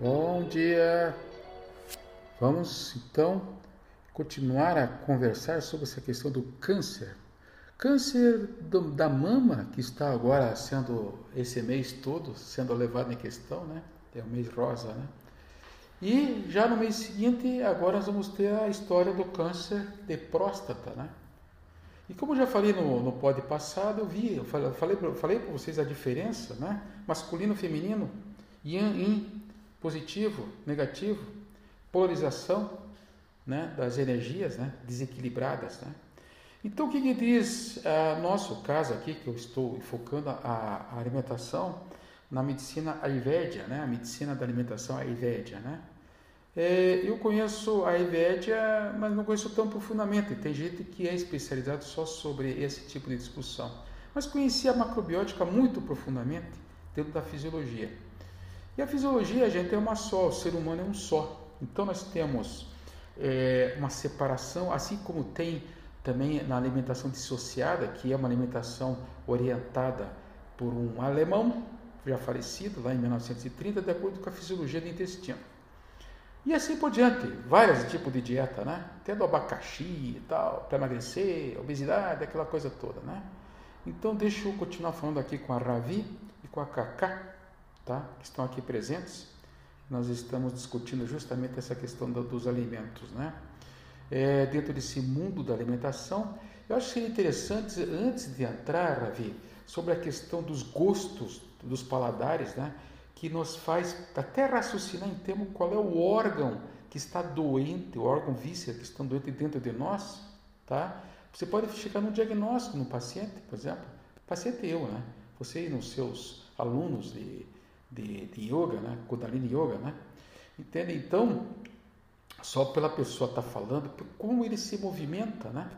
Bom dia! Vamos então continuar a conversar sobre essa questão do câncer. Câncer do, da mama, que está agora sendo, esse mês todo, sendo levado em questão, né? É o mês rosa, né? E já no mês seguinte, agora nós vamos ter a história do câncer de próstata, né? E como eu já falei no, no pod passado, eu vi, eu falei, falei, para vocês a diferença, né? Masculino, feminino, yin, yin, positivo, negativo, polarização né, das energias né, desequilibradas. Né? Então, o que, que diz uh, nosso caso aqui, que eu estou focando a, a alimentação na medicina Ayurvédia, né, a medicina da alimentação Ayurvédia. Né? É, eu conheço a Ayurvédia, mas não conheço tão profundamente. Tem gente que é especializado só sobre esse tipo de discussão. Mas conheci a macrobiótica muito profundamente dentro da fisiologia. E a fisiologia, gente, é uma só, o ser humano é um só. Então nós temos é, uma separação, assim como tem também na alimentação dissociada, que é uma alimentação orientada por um alemão, já falecido lá em 1930, de acordo com a fisiologia do intestino. E assim por diante, vários tipos de dieta, né? Até do abacaxi e tal, para emagrecer, obesidade, aquela coisa toda, né? Então deixa eu continuar falando aqui com a Ravi e com a Cacá tá? que estão aqui presentes, nós estamos discutindo justamente essa questão do, dos alimentos. Né? É, dentro desse mundo da alimentação, eu acho que seria interessante, antes de entrar, Ravi, sobre a questão dos gostos, dos paladares, né? que nos faz até raciocinar em termos qual é o órgão que está doente, o órgão víscera que está doente dentro de nós, tá? Você pode chegar no diagnóstico no paciente, por exemplo, paciente eu, né? Você e nos seus alunos de de, de yoga, né? Kundalini Yoga, né? Entende? Então, só pela pessoa estar tá falando, como ele se movimenta, né?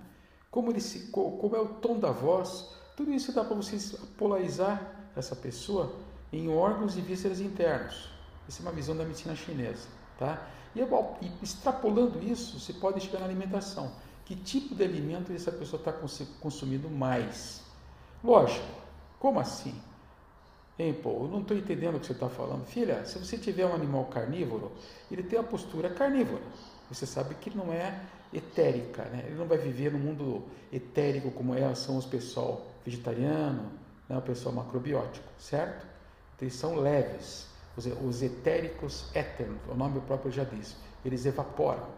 Como, ele se, como é o tom da voz, tudo isso dá para vocês polarizar essa pessoa em órgãos e vísceras internos. Essa é uma visão da medicina chinesa, tá? E, e extrapolando isso, você pode chegar na alimentação. Que tipo de alimento essa pessoa está consumindo mais? Lógico, como assim? Hein, pô, eu não estou entendendo o que você está falando. Filha, se você tiver um animal carnívoro, ele tem a postura carnívora. Você sabe que não é etérica, né? Ele não vai viver no mundo etérico como é, são os pessoal vegetariano, né? o pessoal macrobiótico, certo? Então, eles são leves. Os, os etéricos éternos, o nome próprio já diz. Eles evaporam,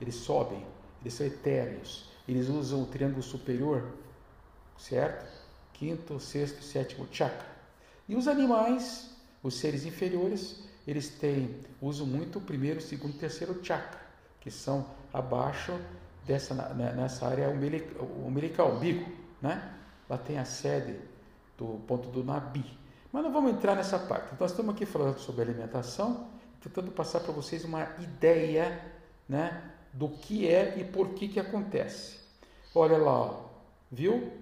eles sobem, eles são etéreos. Eles usam o triângulo superior, certo? Quinto, sexto sétimo chakra e os animais, os seres inferiores, eles têm, usam muito o primeiro, segundo e terceiro chakra, que são abaixo dessa, nessa área umbilical, umbigo, né? Lá tem a sede do ponto do Nabi. Mas não vamos entrar nessa parte. Nós estamos aqui falando sobre alimentação, tentando passar para vocês uma ideia né, do que é e por que, que acontece. Olha lá, ó, viu?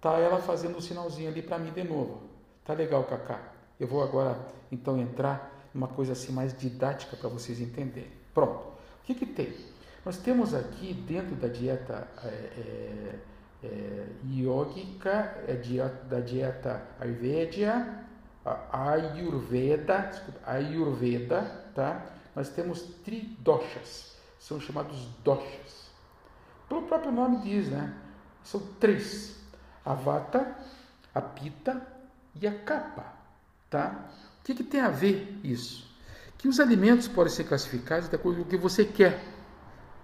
Tá ela fazendo o um sinalzinho ali para mim de novo. Tá legal, Cacá. Eu vou agora então entrar numa coisa assim mais didática para vocês entenderem. Pronto. O que, que tem? Nós temos aqui dentro da dieta é, é, é, yógica, é dieta, da dieta Ayurveda, Ayurveda, Ayurveda, tá? Nós temos tridoshas, são chamados doshas. Pelo próprio nome diz, né? São três: a vata, a pita e a capa. Tá? O que, que tem a ver isso? Que os alimentos podem ser classificados de acordo com o que você quer,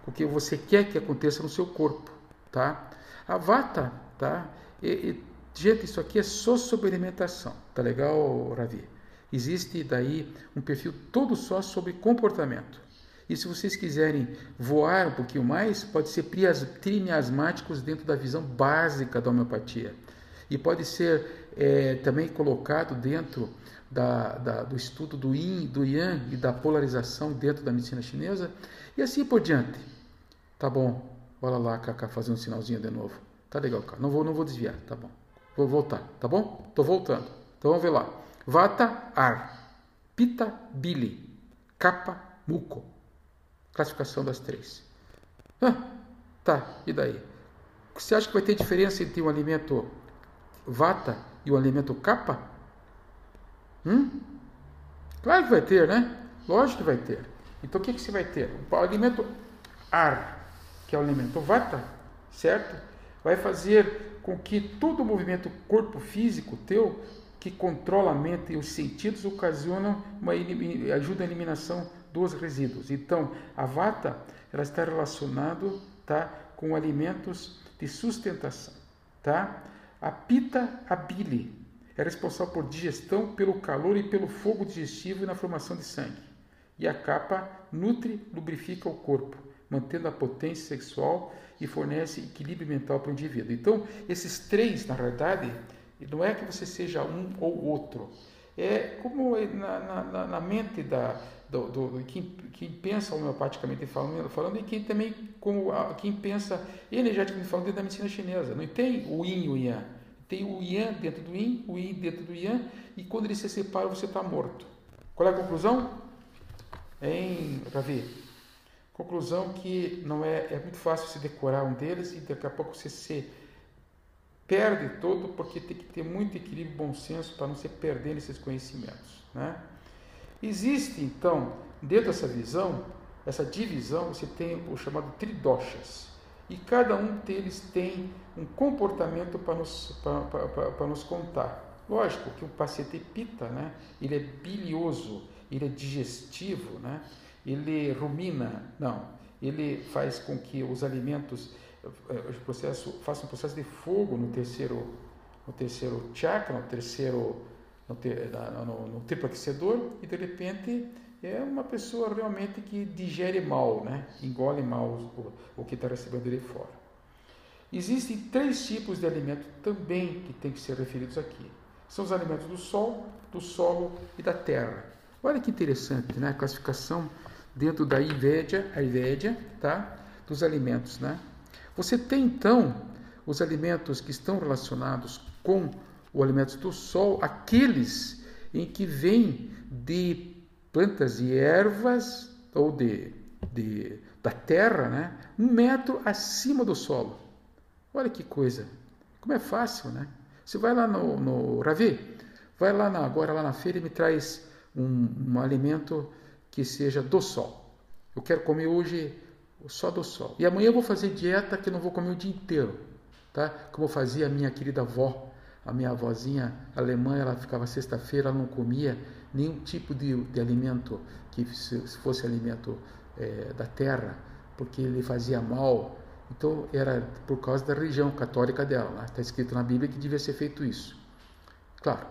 o que você quer que aconteça no seu corpo. Tá? A vata, tá? E, e, gente, isso aqui é só sobre alimentação. Tá legal, Ravi? Existe daí um perfil todo só sobre comportamento. E se vocês quiserem voar um pouquinho mais, pode ser trimiasmáticos dentro da visão básica da homeopatia. E pode ser é, também colocado dentro da, da, do estudo do Yin, do Yang e da polarização dentro da medicina chinesa e assim por diante. Tá bom, olha lá, Kaká, fazer um sinalzinho de novo. Tá legal, cara. Não vou, não vou desviar, tá bom. Vou voltar, tá bom? Tô voltando. Então vamos ver lá. Vata, ar. Pita, bili. Kappa, muco. Classificação das três. Ah, tá, e daí? Você acha que vai ter diferença entre um alimento vata e o alimento capa? Hum? Claro que vai ter, né? Lógico que vai ter. Então o que, que você vai ter? O alimento ar, que é o alimento vata, certo? Vai fazer com que todo o movimento corpo físico teu, que controla a mente e os sentidos, ocasiona uma ajuda à eliminação dos resíduos. Então, a vata ela está relacionada tá, com alimentos de sustentação. Tá? A pita, a bile, é responsável por digestão, pelo calor e pelo fogo digestivo e na formação de sangue. E a capa nutre, lubrifica o corpo, mantendo a potência sexual e fornece equilíbrio mental para o indivíduo. Então, esses três, na verdade, não é que você seja um ou outro. É como na, na, na mente da, do, do quem, quem, pensa homeopaticamente falando, falando e quem também como quem pensa energeticamente falando dentro da medicina chinesa. Não tem o yin e o yang. Tem o yang dentro do yin, o yin dentro do yang, e quando eles se separam você está morto. Qual é a conclusão? Em Ravi. Conclusão que não é, é muito fácil se decorar um deles e daqui a pouco você se perde todo porque tem que ter muito equilíbrio e bom senso para não se perder nesses conhecimentos. Né? Existe, então, dentro dessa visão, essa divisão, você tem o chamado tridoshas. E cada um deles tem um comportamento para nos, para, para, para nos contar. Lógico que o paciente pita, né? ele é bilioso, ele é digestivo, né? ele rumina, não, ele faz com que os alimentos eh, o processo, faça um processo de fogo no terceiro, no terceiro chakra, no terceiro, no, no, no triplo aquecedor, e de repente é uma pessoa realmente que digere mal, né? engole mal o, o que está recebendo de fora. Existem três tipos de alimentos também que tem que ser referidos aqui. São os alimentos do sol, do solo e da terra. Olha que interessante, né? A classificação dentro da Ayurveda, Ayurveda tá? dos alimentos, né? Você tem então os alimentos que estão relacionados com os alimentos do sol, aqueles em que vêm de plantas e ervas ou de, de, da terra, né? um metro acima do solo. Olha que coisa, como é fácil, né? Você vai lá no, no Ravi, vai lá na, agora lá na feira e me traz um, um alimento que seja do sol. Eu quero comer hoje só do sol. E amanhã eu vou fazer dieta que eu não vou comer o dia inteiro, tá? Como fazia a minha querida avó, a minha avózinha alemã, ela ficava sexta-feira, ela não comia nenhum tipo de, de alimento que fosse alimento é, da terra, porque ele fazia mal. Então era por causa da religião católica dela. Está escrito na Bíblia que devia ser feito isso. Claro,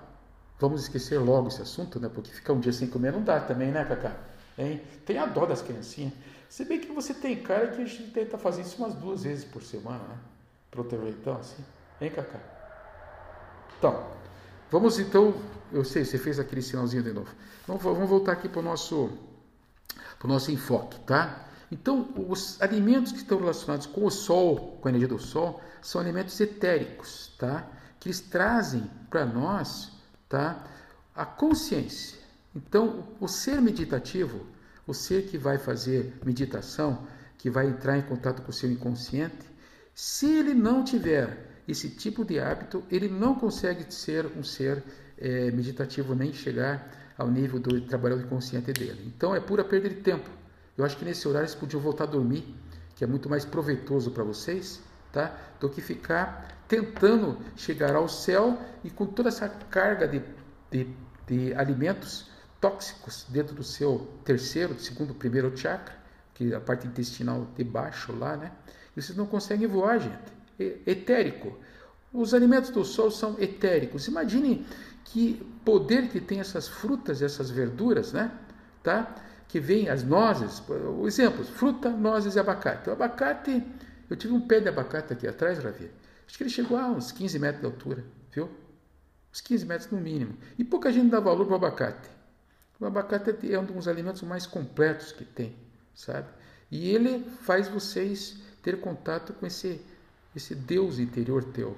vamos esquecer logo esse assunto, né? Porque ficar um dia sem comer não dá também, né, Cacá? Hein? Tem a dó das criancinhas. Se bem que você tem cara que a gente tenta fazer isso umas duas vezes por semana, né? Proteger assim. Hein, Cacá? Então, vamos então. Eu sei, você fez aquele sinalzinho de novo. Então, vamos voltar aqui para o nosso, para o nosso enfoque, tá? Então, os alimentos que estão relacionados com o sol, com a energia do sol, são alimentos etéricos, tá? Que eles trazem para nós, tá? A consciência. Então, o ser meditativo, o ser que vai fazer meditação, que vai entrar em contato com o seu inconsciente, se ele não tiver esse tipo de hábito, ele não consegue ser um ser é, meditativo nem chegar ao nível do trabalho inconsciente dele. Então é pura perda de tempo. Eu acho que nesse horário vocês podiam voltar a dormir, que é muito mais proveitoso para vocês, tá? Do que ficar tentando chegar ao céu e com toda essa carga de, de, de alimentos tóxicos dentro do seu terceiro, segundo, primeiro chakra, que é a parte intestinal de baixo lá, né? E vocês não conseguem voar, gente. É etérico. Os alimentos do sol são etéricos. Imagine que poder que tem essas frutas, essas verduras, né? Tá? Que vem as nozes, exemplos, fruta, nozes e abacate. O abacate, eu tive um pé de abacate aqui atrás, Ravi. Acho que ele chegou a uns 15 metros de altura, viu? Uns 15 metros no mínimo. E pouca gente dá valor para o abacate. O abacate é um dos alimentos mais completos que tem, sabe? E ele faz vocês ter contato com esse, esse Deus interior teu.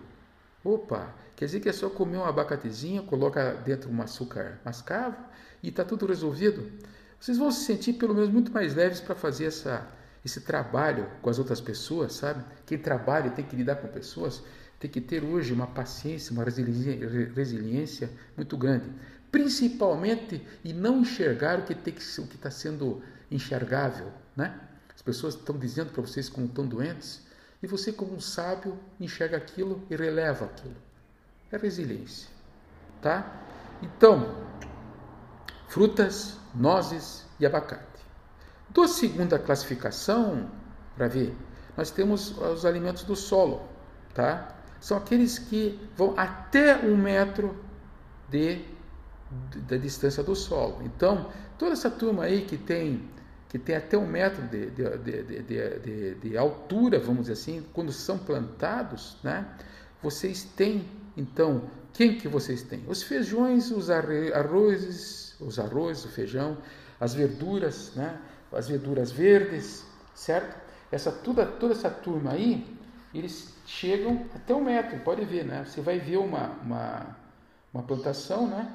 Opa, quer dizer que é só comer um abacatezinho, coloca dentro um açúcar mascavo e está tudo resolvido? Vocês vão se sentir pelo menos muito mais leves para fazer essa, esse trabalho com as outras pessoas, sabe? Quem trabalha tem que lidar com pessoas, tem que ter hoje uma paciência, uma resiliência muito grande principalmente e não enxergar o que está sendo enxergável, né? As pessoas estão dizendo para vocês como estão doentes e você como um sábio enxerga aquilo e releva aquilo. É resiliência, tá? Então, frutas, nozes e abacate. Da segunda classificação, para ver, nós temos os alimentos do solo, tá? São aqueles que vão até um metro de, de, da distância do solo. Então, toda essa turma aí que tem que tem até um metro de, de, de, altura, vamos dizer assim, quando são plantados, né? Vocês têm, então, quem que vocês têm? Os feijões, os arrozes, os arroz, o feijão, as verduras, né? As verduras verdes, certo? Essa toda toda essa turma aí, eles chegam até um metro, pode ver, né? Você vai ver uma, uma, uma plantação, né?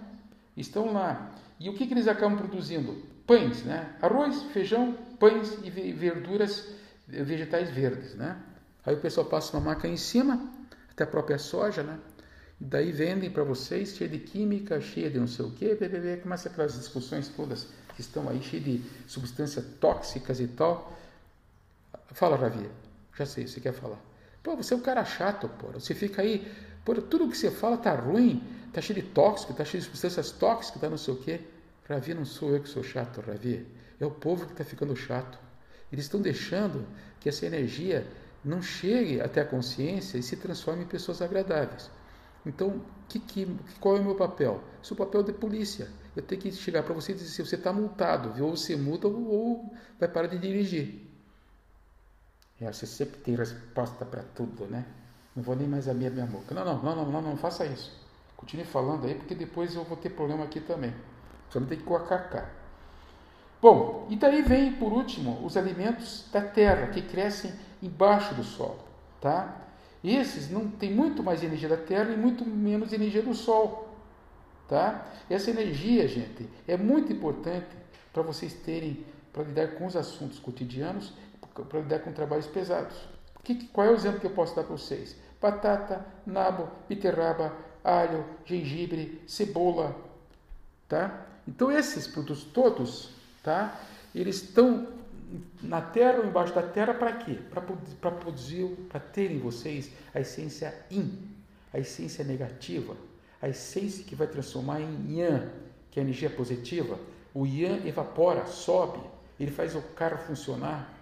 Estão lá. E o que, que eles acabam produzindo? Pães, né? Arroz, feijão, pães e verduras, vegetais verdes, né? Aí o pessoal passa uma máquina em cima, até a própria soja, né? E daí vendem para vocês, cheia de química, cheia de não sei o quê, bebê, começa aquelas discussões todas que estão aí, cheia de substâncias tóxicas e tal. Fala, Ravi, já sei, você quer falar. Pô, você é um cara chato, pô. Você fica aí, pô, tudo que você fala tá ruim, tá cheio de tóxico, tá cheio de substâncias tóxicas, tá não sei o quê. Ravi, não sou eu que sou chato, Ravi. É o povo que está ficando chato. Eles estão deixando que essa energia não chegue até a consciência e se transforme em pessoas agradáveis. Então, que, que, qual é o meu papel? Sou o papel de polícia. Eu tenho que chegar para você e dizer se você está multado, viu? ou você multa ou vai parar de dirigir. É, você sempre tem resposta para tudo, né? Não vou nem mais abrir a minha boca. Não, não, não, não, não, não faça isso. Continue falando aí, porque depois eu vou ter problema aqui também. Você vai ter que coacacar. Bom, e daí vem, por último, os alimentos da terra, que crescem embaixo do solo, tá? Esses não têm muito mais energia da terra e muito menos energia do sol, tá? Essa energia, gente, é muito importante para vocês terem, para lidar com os assuntos cotidianos para lidar com trabalhos pesados. Que, qual é o exemplo que eu posso dar para vocês? Batata, nabo, beterraba, alho, gengibre, cebola, tá? Então esses produtos todos, tá? Eles estão na terra ou embaixo da terra para quê? Para produzir, para terem vocês a essência yin, a essência negativa, a essência que vai transformar em yang, que é a energia positiva. O yang evapora, sobe, ele faz o carro funcionar,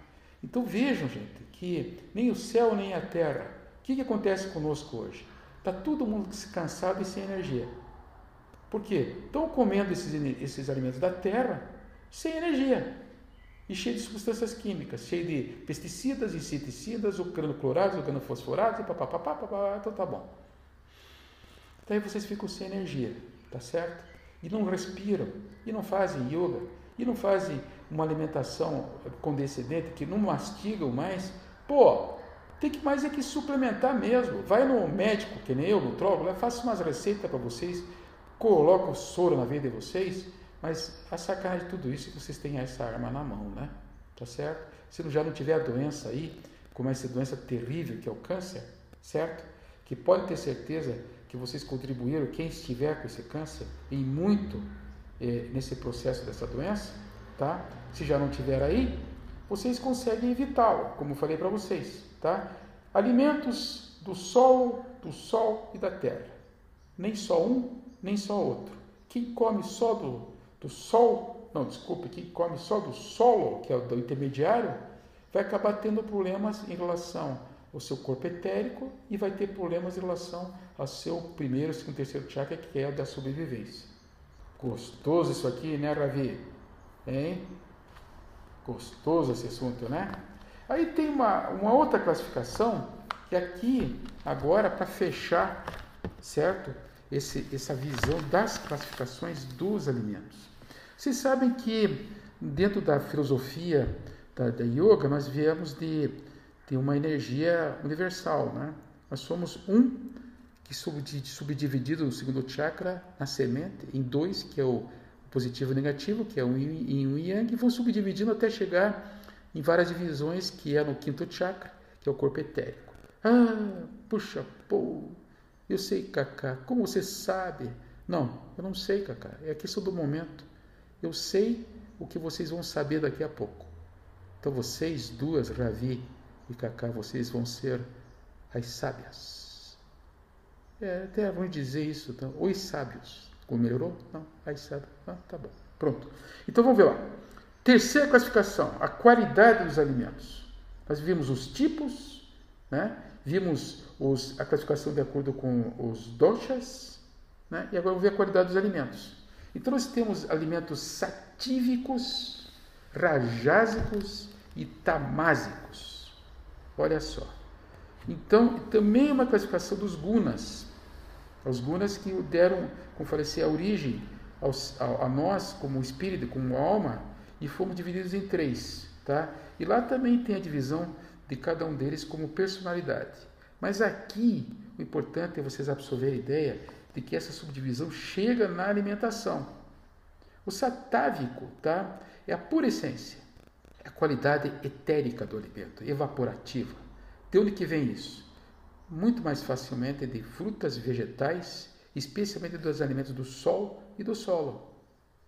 então vejam, gente, que nem o céu nem a terra. O que, que acontece conosco hoje? Está todo mundo cansado e sem energia. Por quê? Estão comendo esses, esses alimentos da terra sem energia e cheio de substâncias químicas, cheio de pesticidas, inseticidas, organoclorados, organofosforados, e papapá, papapá, então tá bom. Daí vocês ficam sem energia, tá certo? E não respiram, e não fazem yoga, e não fazem uma alimentação condescendente, que não mastigam mais, pô, tem que mais é que suplementar mesmo. Vai no médico, que nem eu, no trólogo, faça umas receitas para vocês, coloca o soro na vida de vocês, mas a sacanagem de tudo isso é que vocês têm essa arma na mão, né? Tá certo? Se já não tiver a doença aí, como essa doença terrível que é o câncer, certo? Que pode ter certeza que vocês contribuíram, quem estiver com esse câncer, em muito eh, nesse processo dessa doença, tá? Se já não tiver aí, vocês conseguem evitá-lo, como falei para vocês, tá? Alimentos do sol, do sol e da terra. Nem só um, nem só outro. Quem come só do, do sol, não, desculpe, quem come só do solo, que é o do intermediário, vai acabar tendo problemas em relação ao seu corpo etérico e vai ter problemas em relação ao seu primeiro, segundo, terceiro chakra, que é o da sobrevivência. Gostoso isso aqui, né, Ravi? Hein? Gostoso esse assunto, né? Aí tem uma, uma outra classificação, que aqui, agora, para fechar, certo? Esse, essa visão das classificações dos alimentos. Vocês sabem que dentro da filosofia da, da yoga, nós viemos de, de uma energia universal, né? Nós somos um que subdividido no segundo chakra, na semente, em dois, que é o positivo e negativo, que é um yin e um yang, e vão subdividindo até chegar em várias divisões, que é no quinto chakra, que é o corpo etérico. Ah, puxa, pô, eu sei, Cacá, como você sabe Não, eu não sei, Cacá. É a questão do momento. Eu sei o que vocês vão saber daqui a pouco. Então vocês duas, Ravi e Cacá, vocês vão ser as sábias. É, até vamos dizer isso, então, os sábios. Como melhorou? Não, as sábias. Ah, tá bom. Pronto. Então vamos ver lá. Terceira classificação, a qualidade dos alimentos. Nós vimos os tipos, né? vimos os, a classificação de acordo com os doshas, né? e agora vamos ver a qualidade dos alimentos. Então nós temos alimentos satívicos, rajásicos e tamásicos. Olha só. Então, também é uma classificação dos gunas. Os gunas que deram, como falei assim, a origem aos, a, a, nós como espírito, como alma, e fomos divididos em três. Tá? E lá também tem a divisão de cada um deles como personalidade. Mas aqui, o importante é vocês absorverem a ideia de que essa subdivisão chega na alimentação. O satávico tá? é a pura essência, é a qualidade etérica do alimento, evaporativa. De onde que vem isso? Muito mais facilmente de frutas e vegetais, especialmente dos alimentos do sol e do solo.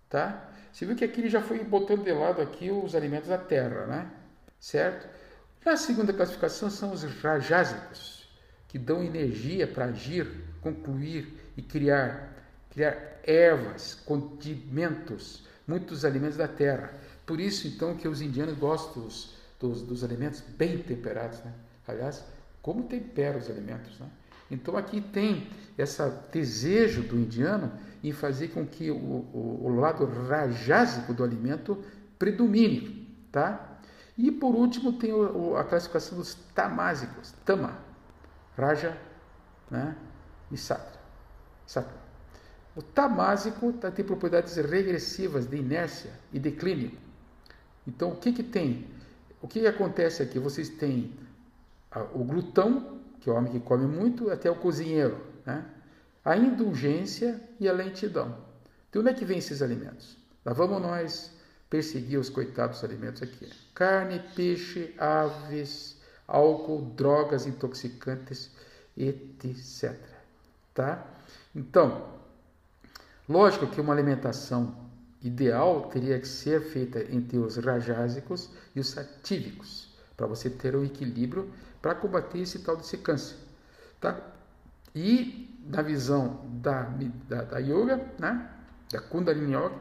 Tá? Você viu que aqui ele já foi botando de lado aqui os alimentos da terra, né? Certo? Na segunda classificação são os rajásicos, que dão energia para agir, concluir e criar, criar ervas, condimentos, muitos alimentos da terra. Por isso, então, que os indianos gostam dos, dos, dos alimentos bem temperados, né? Aliás, como tempera os alimentos, né? Então aqui tem esse desejo do indiano em fazer com que o, o, o lado rajásico do alimento predomine, tá? E por último tem o, a classificação dos tamásicos, tama, raja, né? E satra. satra. O tamásico tá, tem propriedades regressivas de inércia e declínio. Então o que que tem? O que, acontece aqui? Vocês têm o glutão, que é o homem que come muito, até o cozinheiro, né? a indulgência e a lentidão. De onde é que vem esses alimentos? Lá vamos nós perseguir os coitados alimentos aqui. Carne, peixe, aves, álcool, drogas intoxicantes, etc. Tá? Então, lógico que uma alimentação ideal teria que ser feita entre os rajásicos e os satívicos, para você ter um equilíbrio para combater esse tal desse câncer. Tá? E na visão da, da, da yoga, né? da Kundalini Yoga,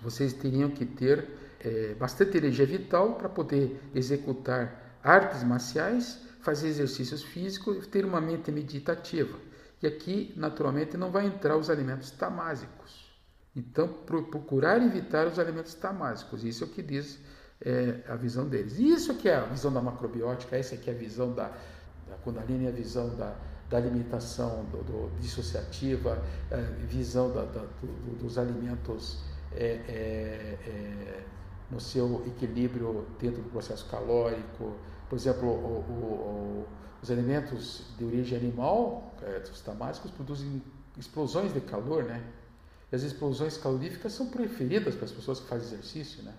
vocês teriam que ter é, bastante energia vital para poder executar artes marciais, fazer exercícios físicos e ter uma mente meditativa. E aqui, naturalmente, não vai entrar os alimentos tamásicos. Então, procurar evitar os alimentos tamásicos. Isso é o que diz é, a visão deles. E isso que é a visão da macrobiótica, essa é a visão da, da Kundalini, a visão da, da alimentação do, do dissociativa, é, visão da, da, do, dos alimentos é, é, é, no seu equilíbrio dentro do processo calórico. Por exemplo, o, o, o, os alimentos de origem animal, é, os tamásicos, produzem explosões de calor, né? E as explosões caloríficas são preferidas para as pessoas que fazem exercício, né?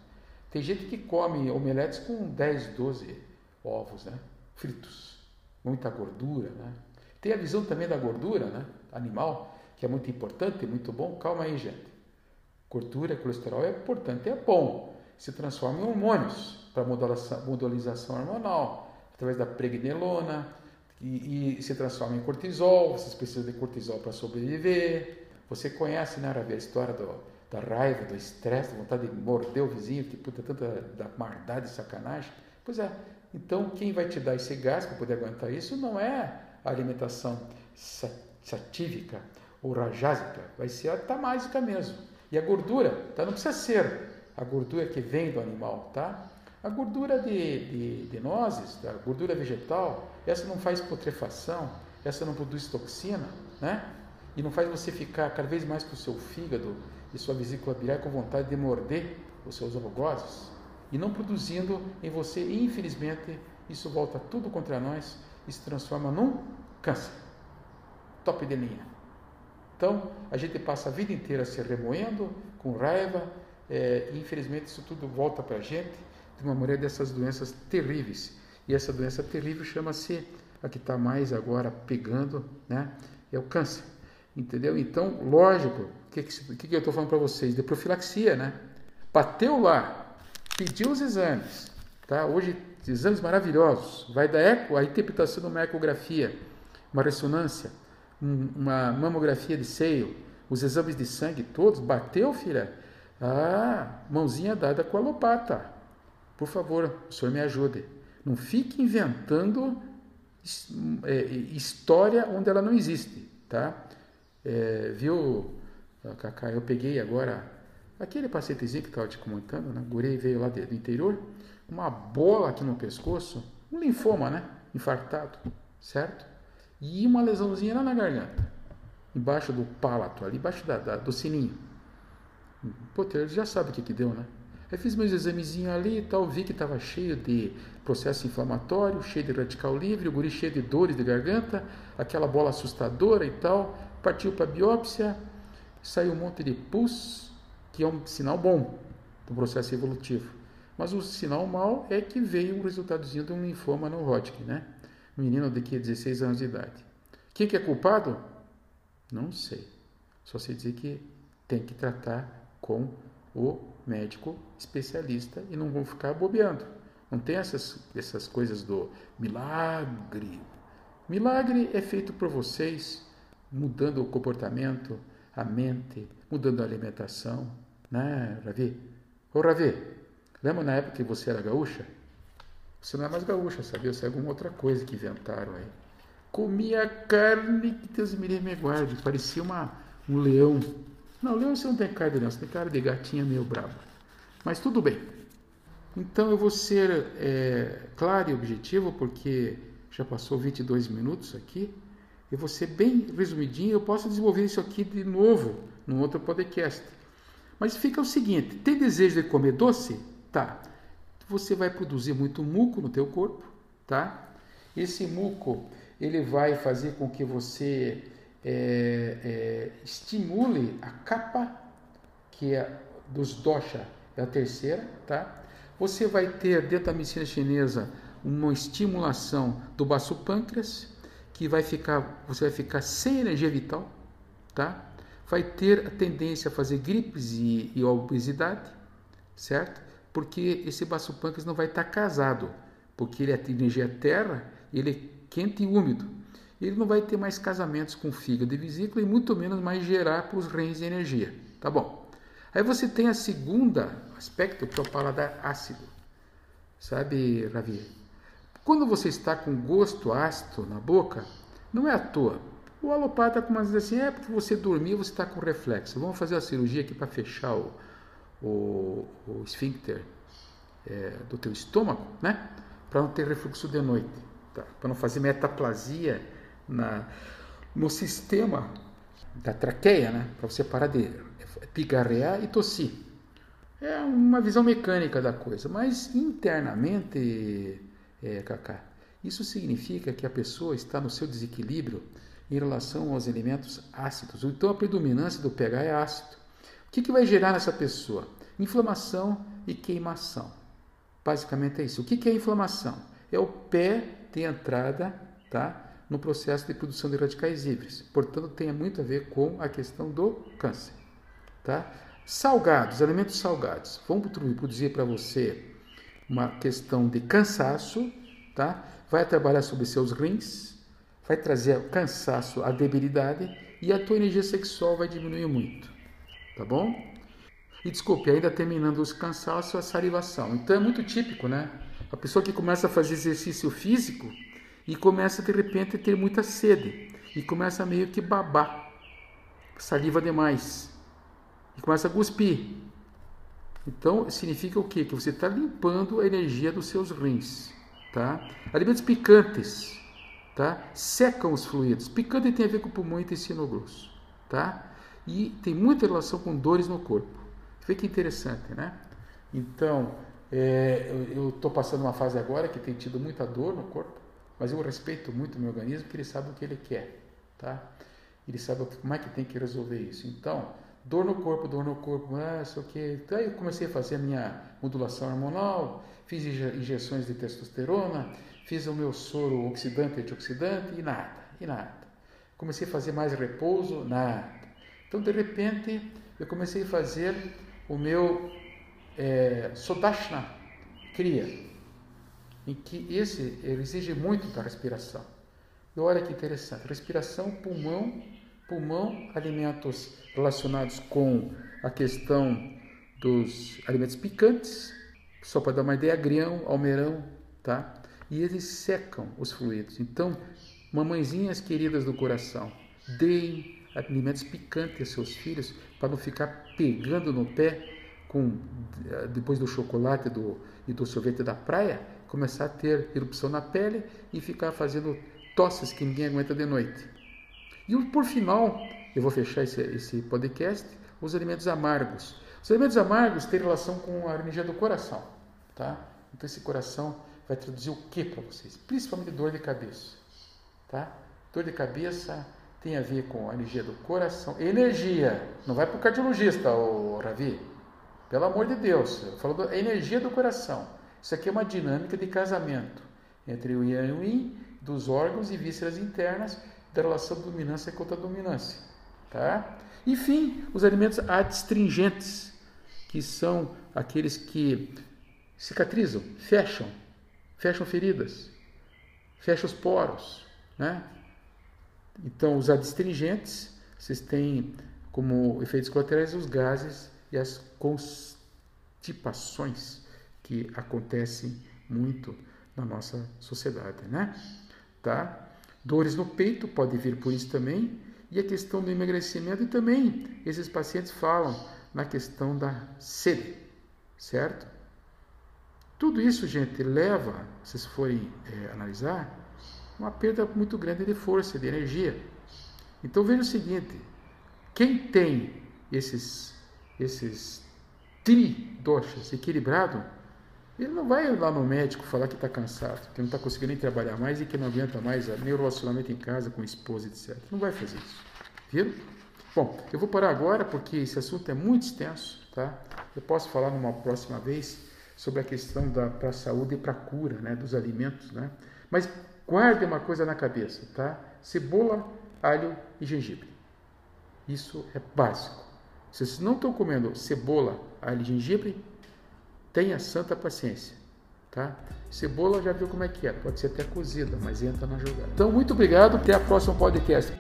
Tem gente que come omeletes com 10, 12 ovos, né? Fritos. Muita gordura, né? Tem a visão também da gordura, né? Animal, que é muito importante, muito bom. Calma aí, gente. Gordura, colesterol é importante, é bom. Se transforma em hormônios para modulação hormonal, através da pregnenolona, e, e, se transforma em cortisol. Vocês precisam de cortisol para sobreviver. Você conhece, né, a história do, da raiva, do estresse, da vontade de morder o vizinho, que puta tanta da maldade sacanagem. Pois é, então quem vai te dar esse gás para poder aguentar isso não é a alimentação satívica ou rajásica, vai ser a tamásica mesmo. E a gordura, tá? não precisa ser a gordura que vem do animal, tá? A gordura de, de, de nozes, a gordura vegetal, essa não faz putrefação, essa não produz toxina, né? E não faz você ficar cada vez mais com o seu fígado e sua vesícula biliar com vontade de morder os seus algozes e não produzindo em você, infelizmente, isso volta tudo contra nós e se transforma num câncer. Top de linha. Então, a gente passa a vida inteira se remoendo, com raiva, é, infelizmente isso tudo volta para a gente de uma maneira dessas doenças terríveis. E essa doença terrível chama-se, a que está mais agora pegando, né, é o câncer. Entendeu? Então, lógico, o que, que, que eu estou falando para vocês? De profilaxia, né? Bateu lá, pediu os exames, tá? Hoje, exames maravilhosos. Vai da eco, a interpretação de uma ecografia, uma ressonância, uma mamografia de seio, os exames de sangue todos. Bateu, filha? Ah, mãozinha dada com a lopata. Por favor, o senhor me ajude. Não fique inventando é, história onde ela não existe, tá? É, viu, Cacá? Eu peguei agora aquele pacientezinho que estava te comentando, né? Gurei veio lá do interior, uma bola aqui no pescoço, um linfoma, né? Infartado, certo? E uma lesãozinha lá na garganta, embaixo do palato, ali embaixo da, da, do sininho. Você já sabe o que que deu, né? Aí fiz meus examezinhos ali e tal, vi que estava cheio de processo inflamatório, cheio de radical livre, o guri cheio de dores de garganta, aquela bola assustadora e tal partiu para a biópsia, saiu um monte de pus, que é um sinal bom do processo evolutivo. Mas o sinal mal é que veio um resultadozinho de um linfoma no Hodgkin, né? Menino de que 16 anos de idade. Quem que é culpado? Não sei. Só sei dizer que tem que tratar com o médico especialista e não vão ficar bobeando. Não tem essas, essas coisas do milagre. Milagre é feito por vocês mudando o comportamento, a mente, mudando a alimentação, né, Ravi? Ô, Ravi, lembra na época que você era gaúcha? Você não é mais gaúcha, sabia? Você é alguma outra coisa que inventaram aí. Comia carne que Deus me me guarde, parecia uma, um leão. Não, leão você não tem carne não, você tem cara de gatinha meio brava. Mas tudo bem. Então eu vou ser é, claro e objetivo, porque já passou 22 minutos aqui. Eu vou ser bem resumidinho, eu posso desenvolver isso aqui de novo num outro podcast. Mas fica o seguinte, tem desejo de comer doce? Tá. Você vai produzir muito muco no teu corpo, tá? Esse muco, ele vai fazer com que você é, é, estimule a capa, que é dos dosha, é a terceira, tá? Você vai ter, dentro da medicina chinesa, uma estimulação do baço pâncreas, que vai ficar, você vai ficar sem energia vital, tá? Vai ter a tendência a fazer gripes e, e obesidade, certo? Porque esse baço pâncreas não vai estar casado, porque ele é energia terra, ele é quente e úmido. Ele não vai ter mais casamentos com fígado e vesícula e muito menos mais gerar para os rins energia, tá bom? Aí você tem a segunda aspecto que é o paladar ácido, sabe, Ravi? Quando você está com gosto ácido na boca, não é à toa. O alopata começa a dizer assim, é porque você dormiu, você está com reflexo. Vamos fazer a cirurgia aqui para fechar o, o, o esfíncter é, do teu estômago, né? Para não ter refluxo de noite, tá? para não fazer metaplasia na, no sistema da traqueia, né? Para você parar de pigarrear e tossir. É uma visão mecânica da coisa, mas internamente é, Cacá. Isso significa que a pessoa está no seu desequilíbrio em relação aos elementos ácidos. Então a predominância do pH é ácido. O que, que vai gerar nessa pessoa? Inflamação e queimação. Basicamente é isso. O que, que é inflamação? É o pé de entrada tá, no processo de produção de radicais livres. Portanto, tem muito a ver com a questão do câncer. Tá? Salgados, alimentos salgados, vão produzir para você uma questão de cansaço, tá? Vai trabalhar sobre seus rins, vai trazer cansaço, a debilidade e a tua energia sexual vai diminuir muito, tá bom? E desculpe, ainda terminando os cansaços, a salivação. Então é muito típico, né? A pessoa que começa a fazer exercício físico e começa de repente a ter muita sede e começa meio que babar, saliva demais e começa a cuspir. Então, significa o quê? Que você está limpando a energia dos seus rins. Tá? Alimentos picantes tá? secam os fluidos. Picante tem a ver com pulmão e intestino grosso. Tá? E tem muita relação com dores no corpo. Vê que interessante, né? Então, é, eu estou passando uma fase agora que tem tido muita dor no corpo, mas eu respeito muito o meu organismo porque ele sabe o que ele quer. Tá? Ele sabe como é que tem que resolver isso. Então, dor no corpo, dor no corpo, ah, sei o que. Então, aí eu comecei a fazer a minha modulação hormonal, fiz injeções de testosterona, fiz o meu soro oxidante, antioxidante e nada, e nada. comecei a fazer mais repouso? Nada. Então, de repente, eu comecei a fazer o meu é, Sodashna Kriya, em que esse exige muito da respiração. E olha que interessante, respiração, pulmão, pulmão, alimentos relacionados com a questão dos alimentos picantes, só para dar uma ideia, agrião, almeirão, tá? E eles secam os fluidos. Então, mamãezinhas queridas do coração, deem alimentos picantes aos seus filhos para não ficar pegando no pé com depois do chocolate do, e do sorvete da praia, começar a ter erupção na pele e ficar fazendo tosses que ninguém aguenta de noite. E por final, eu vou fechar esse, esse podcast, os alimentos amargos. Os alimentos amargos têm relação com a energia do coração, tá? Então esse coração vai traduzir o que para vocês? Principalmente dor de cabeça, tá? Dor de cabeça tem a ver com a energia do coração. Energia, não vai para o cardiologista, o Ravi. Pelo amor de Deus, eu energia do coração. Isso aqui é uma dinâmica de casamento entre o Yang e o Yin, dos órgãos e vísceras internas, da relação dominância contra dominância, tá? Enfim, os alimentos adstringentes, que são aqueles que cicatrizam, fecham, fecham feridas, fecham os poros, né? Então, os adstringentes, vocês têm como efeitos colaterais os gases e as constipações que acontecem muito na nossa sociedade, né? Tá? Dores no peito pode vir por isso também, e a questão do emagrecimento e também esses pacientes falam na questão da sede, certo? Tudo isso, gente, leva, se vocês forem é, analisar, uma perda muito grande de força, de energia. Então veja o seguinte: quem tem esses, esses tridoshas equilibrados, ele não vai lá no médico falar que está cansado, que não está conseguindo nem trabalhar mais e que não aguenta mais nem o relacionamento em casa com a esposa, etc. Não vai fazer isso. Viram? Bom, eu vou parar agora porque esse assunto é muito extenso, tá? Eu posso falar numa próxima vez sobre a questão da para a saúde e para a cura, né, dos alimentos, né? Mas guarde uma coisa na cabeça, tá? Cebola, alho e gengibre. Isso é básico. Se vocês não estão comendo cebola, alho e gengibre, tenha santa paciência, tá? Cebola já viu como é que é, pode ser até cozida, mas entra na jogada. Então, muito obrigado, até a próxima podcast.